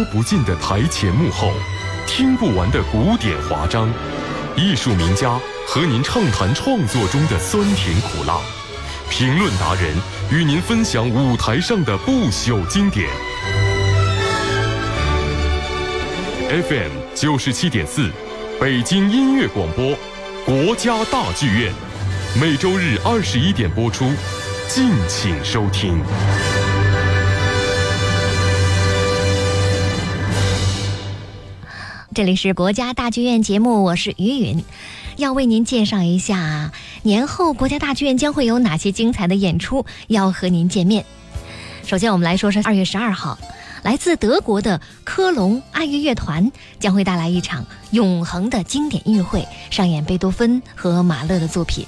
说不尽的台前幕后，听不完的古典华章，艺术名家和您畅谈创作中的酸甜苦辣，评论达人与您分享舞台上的不朽经典。FM 九十七点四，北京音乐广播，国家大剧院，每周日二十一点播出，敬请收听。这里是国家大剧院节目，我是于允，要为您介绍一下年后国家大剧院将会有哪些精彩的演出要和您见面。首先，我们来说说二月十二号，来自德国的科隆爱乐乐团将会带来一场永恒的经典音乐会，上演贝多芬和马勒的作品。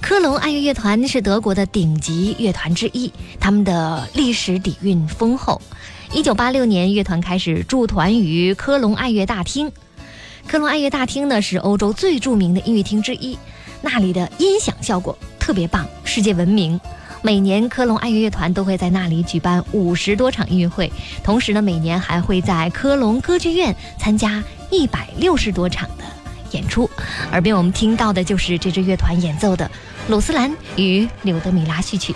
科隆爱乐乐团是德国的顶级乐团之一，他们的历史底蕴丰厚。一九八六年，乐团开始驻团于科隆爱乐大厅。科隆爱乐大厅呢是欧洲最著名的音乐厅之一，那里的音响效果特别棒，世界闻名。每年科隆爱乐乐团都会在那里举办五十多场音乐会，同时呢，每年还会在科隆歌剧院参加一百六十多场的演出。耳边我们听到的就是这支乐团演奏的《鲁斯兰与柳德米拉》序曲。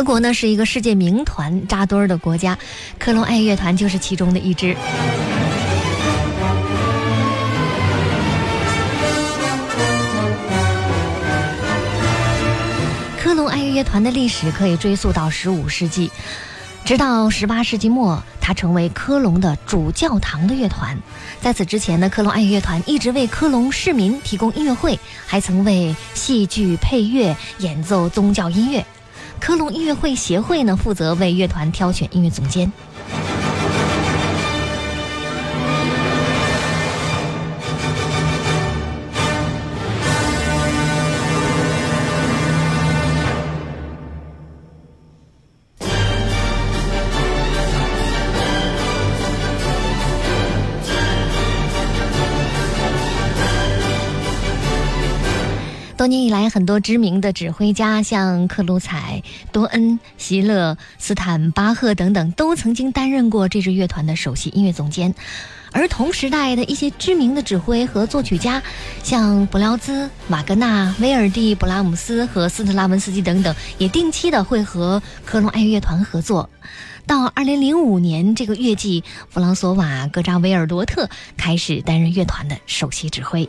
德国呢是一个世界名团扎堆儿的国家，科隆爱乐团就是其中的一支。科隆爱乐团的历史可以追溯到十五世纪，直到十八世纪末，它成为科隆的主教堂的乐团。在此之前呢，科隆爱乐团一直为科隆市民提供音乐会，还曾为戏剧配乐、演奏宗教音乐。科隆音乐会协会呢，负责为乐团挑选音乐总监。多年以来，很多知名的指挥家，像克鲁采、多恩、席勒、斯坦巴赫等等，都曾经担任过这支乐团的首席音乐总监。而同时代的一些知名的指挥和作曲家，像布辽兹、瓦格纳、威尔第、布拉姆斯和斯特拉文斯基等等，也定期的会和科隆爱乐团合作。到二零零五年这个月季，弗朗索瓦·格扎维尔罗特开始担任乐团的首席指挥。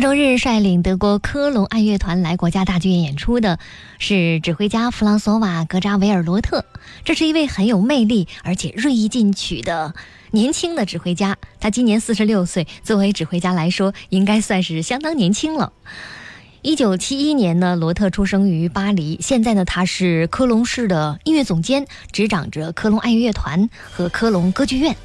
周日率领德国科隆爱乐团来国家大剧院演出的是指挥家弗朗索瓦·格扎维尔罗特。这是一位很有魅力而且锐意进取的年轻的指挥家。他今年四十六岁，作为指挥家来说，应该算是相当年轻了。一九七一年呢，罗特出生于巴黎。现在呢，他是科隆市的音乐总监，执掌着科隆爱乐乐团和科隆歌剧院。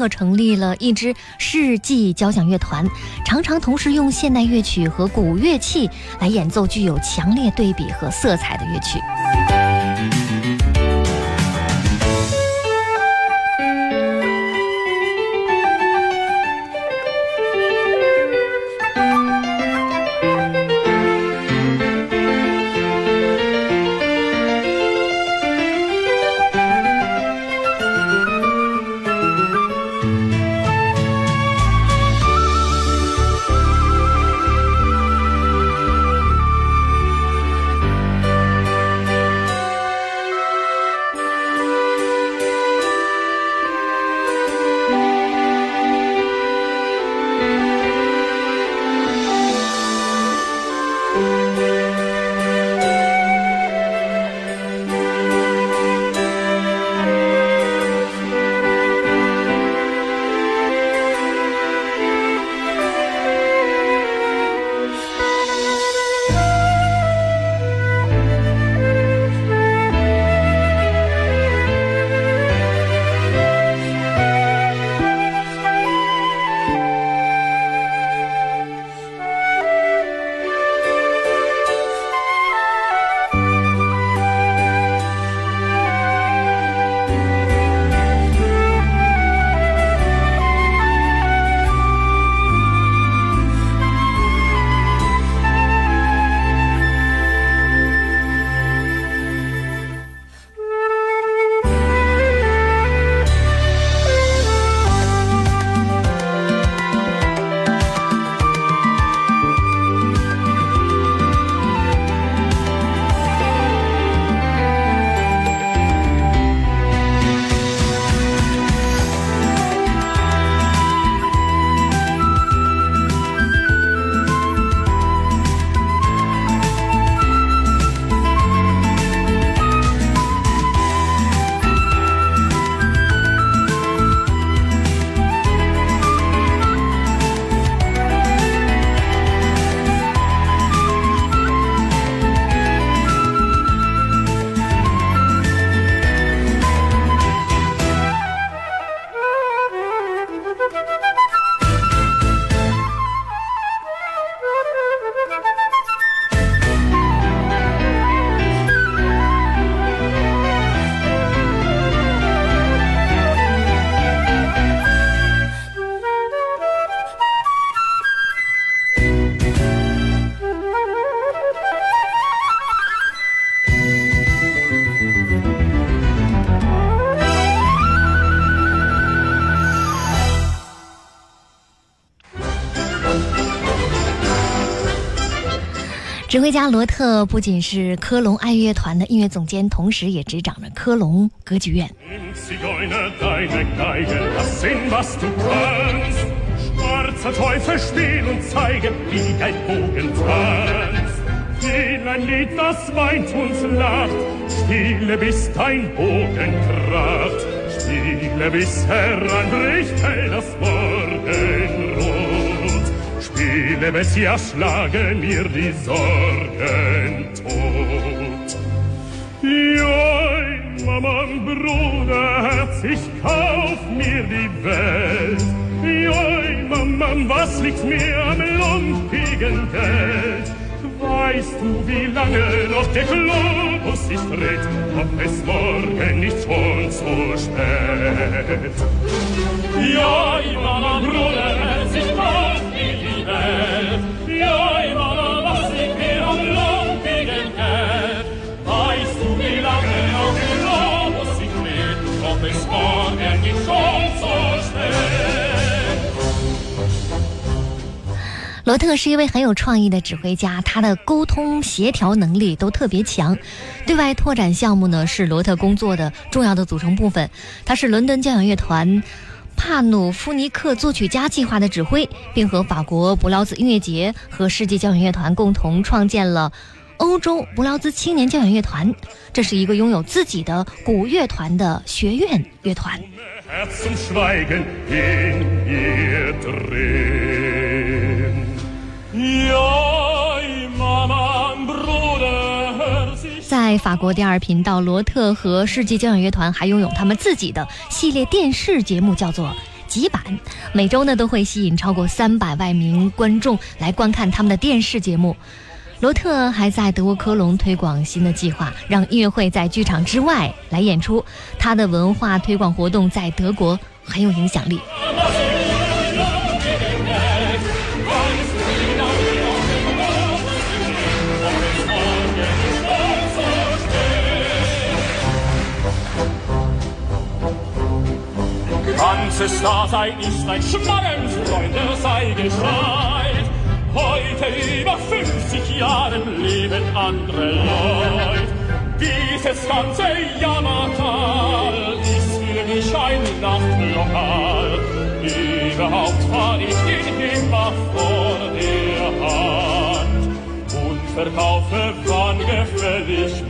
特成立了一支世纪交响乐团，常常同时用现代乐曲和古乐器来演奏具有强烈对比和色彩的乐曲。指挥家罗特不仅是科隆爱乐团的音乐总监，同时也执掌着科隆歌剧院。Bis sie erschlagen mir die Sorgen tot. Joi, Mama, Bruderherz, ich kauf mir die Welt. Joi, Mama, was liegt mir am lumpigen Geld? Weißt du, wie lange noch der Globus sich dreht, ob es morgen nicht schon zu spät? Joi, Mama, Bruderherz, ich kauf 罗特是一位很有创意的指挥家，他的沟通协调能力都特别强。对外拓展项目呢是罗特工作的重要的组成部分。他是伦敦交响乐团帕努夫尼克作曲家计划的指挥，并和法国布劳兹音乐节和世界交响乐团共同创建了欧洲布劳兹青年交响乐团。这是一个拥有自己的古乐团的学院乐团。在法国第二频道，罗特和世纪交响乐团还拥有他们自己的系列电视节目，叫做《极版》，每周呢都会吸引超过三百万名观众来观看他们的电视节目。罗特还在德国科隆推广新的计划，让音乐会在剧场之外来演出。他的文化推广活动在德国很有影响力。Ganzes Dasein ist ein Schmarrn, Freunde, sei gescheit. Heute über 50 Jahren leben andere Leute. Dieses ganze Jammertal ist für mich ein Nachtlokal. Überhaupt war ich den immer vor der Hand und verkaufe wann gefällig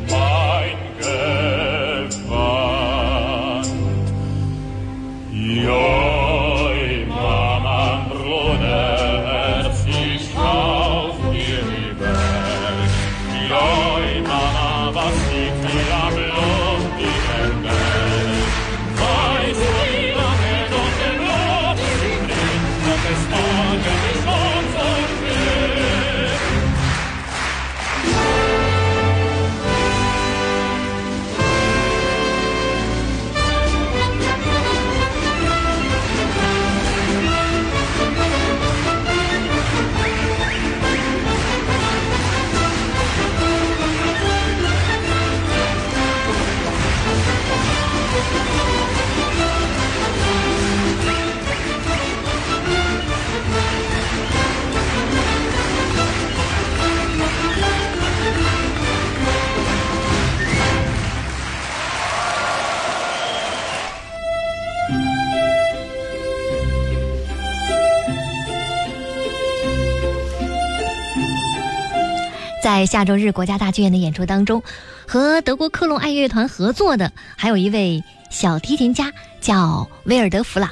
在下周日国家大剧院的演出当中，和德国科隆爱乐团合作的还有一位小提琴家，叫威尔德·弗朗。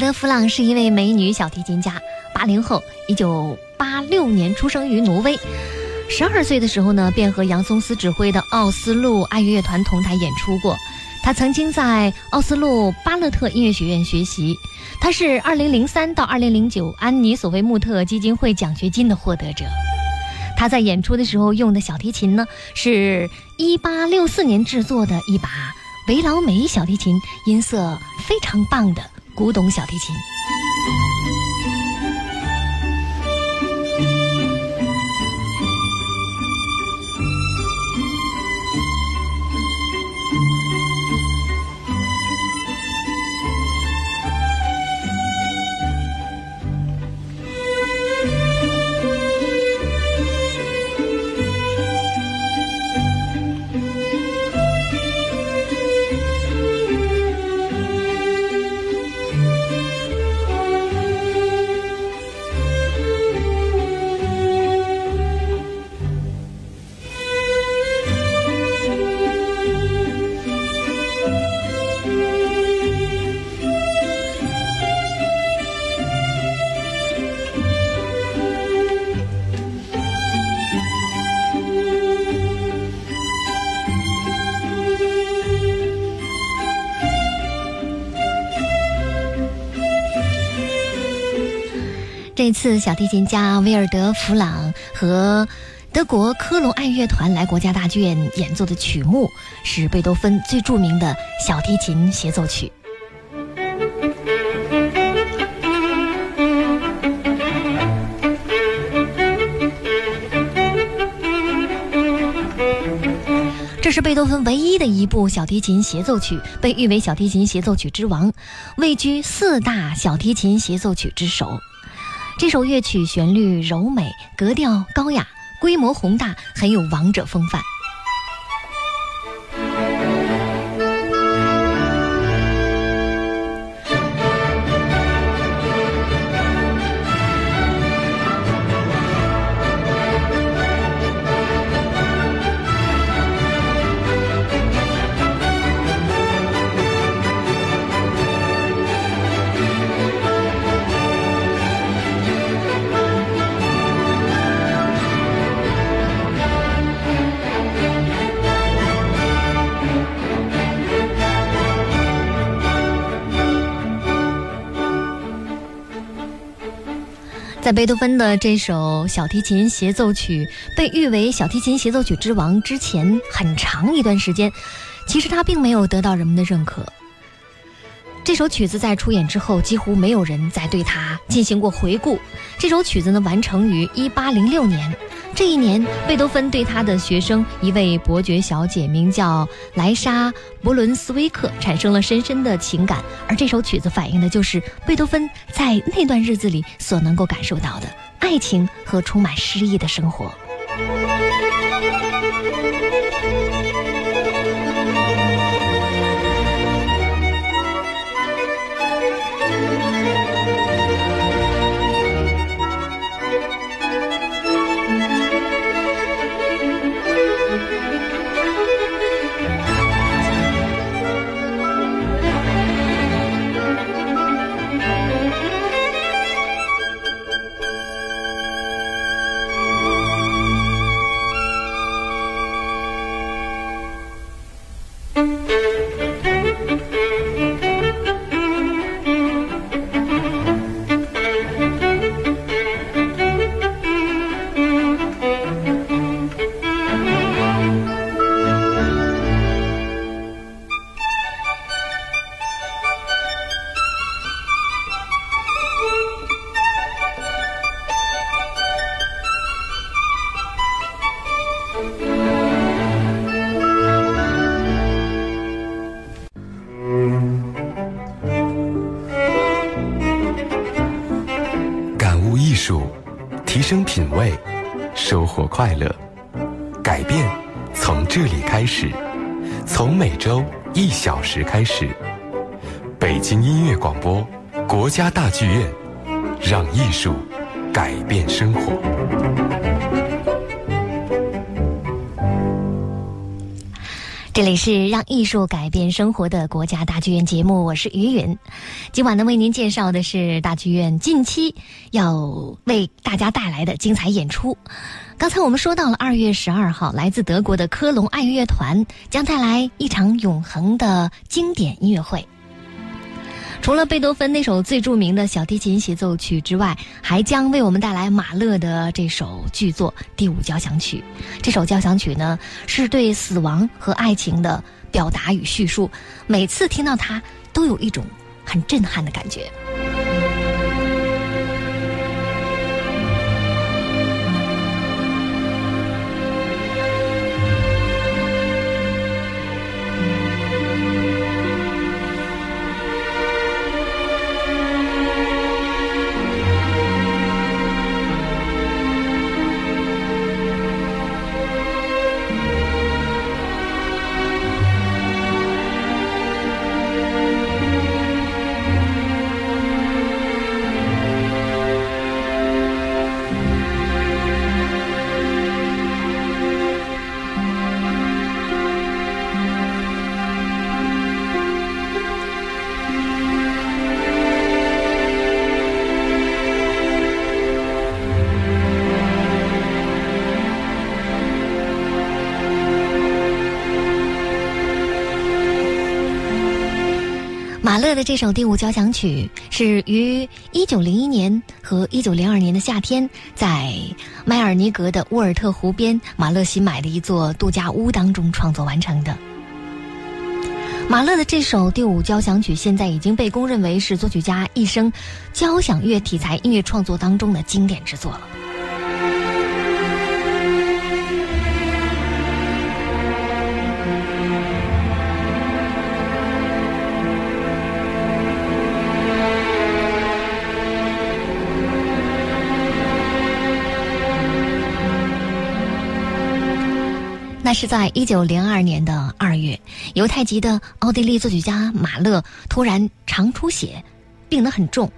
德·弗朗是一位美女小提琴家，八零后，一九八六年出生于挪威。十二岁的时候呢，便和杨松斯指挥的奥斯陆爱乐乐团同台演出过。他曾经在奥斯陆巴勒特音乐学院学习。他是二零零三到二零零九安妮·索维穆特基金会奖学金的获得者。他在演出的时候用的小提琴呢，是一八六四年制作的一把维劳美小提琴，音色非常棒的古董小提琴。一次小提琴家威尔德·弗朗和德国科隆爱乐团来国家大剧院演奏的曲目是贝多芬最著名的小提琴协奏曲。这是贝多芬唯一的一部小提琴协奏曲，被誉为小提琴协奏曲之王，位居四大小提琴协奏曲之首。这首乐曲旋律柔美，格调高雅，规模宏大，很有王者风范。在贝多芬的这首小提琴协奏曲被誉为小提琴协奏曲之王之前，很长一段时间，其实他并没有得到人们的认可。这首曲子在出演之后，几乎没有人再对他进行过回顾。这首曲子呢，完成于一八零六年。这一年，贝多芬对他的学生一位伯爵小姐，名叫莱莎·伯伦斯威克，产生了深深的情感。而这首曲子反映的就是贝多芬在那段日子里所能够感受到的爱情和充满诗意的生活。提升品味，收获快乐，改变从这里开始，从每周一小时开始。北京音乐广播，国家大剧院，让艺术改变生活。这里是让艺术改变生活的国家大剧院节目，我是于允。今晚呢，为您介绍的是大剧院近期要为大家带来的精彩演出。刚才我们说到了二月十二号，来自德国的科隆爱乐团将带来一场永恒的经典音乐会。除了贝多芬那首最著名的小提琴协奏曲之外，还将为我们带来马勒的这首巨作《第五交响曲》。这首交响曲呢，是对死亡和爱情的表达与叙述。每次听到它，都有一种很震撼的感觉。马勒的这首第五交响曲是于一九零一年和一九零二年的夏天，在迈尔尼格的沃尔特湖边，马勒新买的一座度假屋当中创作完成的。马勒的这首第五交响曲现在已经被公认为是作曲家一生交响乐题材音乐创作当中的经典之作了。那是在一九零二年的二月，犹太籍的奥地利作曲家马勒突然肠出血，病得很重。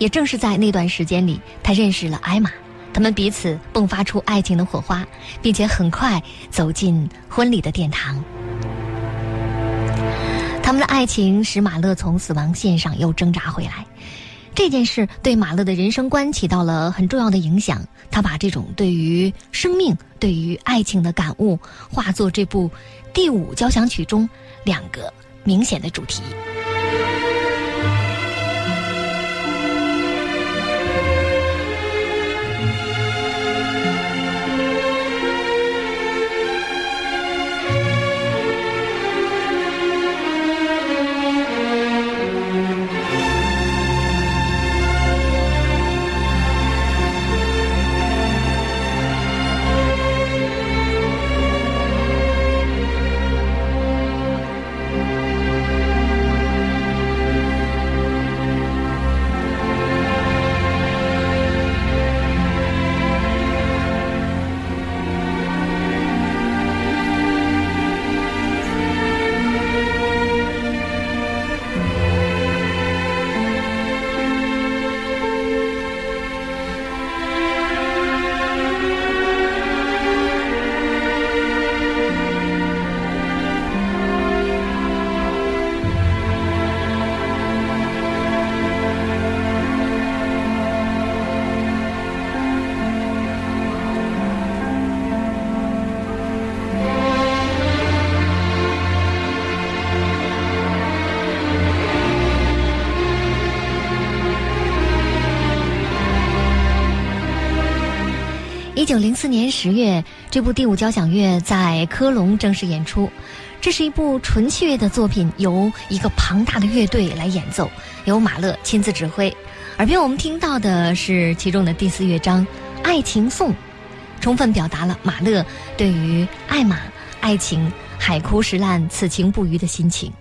也正是在那段时间里，他认识了艾玛，他们彼此迸发出爱情的火花，并且很快走进婚礼的殿堂。他们的爱情使马勒从死亡线上又挣扎回来。这件事对马勒的人生观起到了很重要的影响。他把这种对于生命、对于爱情的感悟，化作这部第五交响曲中两个明显的主题。一九零四年十月，这部第五交响乐在科隆正式演出。这是一部纯器乐的作品，由一个庞大的乐队来演奏，由马勒亲自指挥。耳边我们听到的是其中的第四乐章《爱情颂》，充分表达了马勒对于爱玛、爱情、海枯石烂、此情不渝的心情。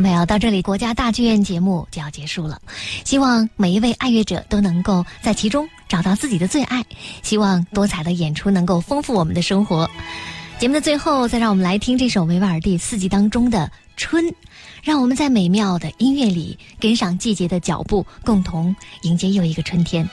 朋友，到这里，国家大剧院节目就要结束了。希望每一位爱乐者都能够在其中找到自己的最爱。希望多彩的演出能够丰富我们的生活。节目的最后，再让我们来听这首维瓦尔第四季当中的《春》，让我们在美妙的音乐里跟上季节的脚步，共同迎接又一个春天。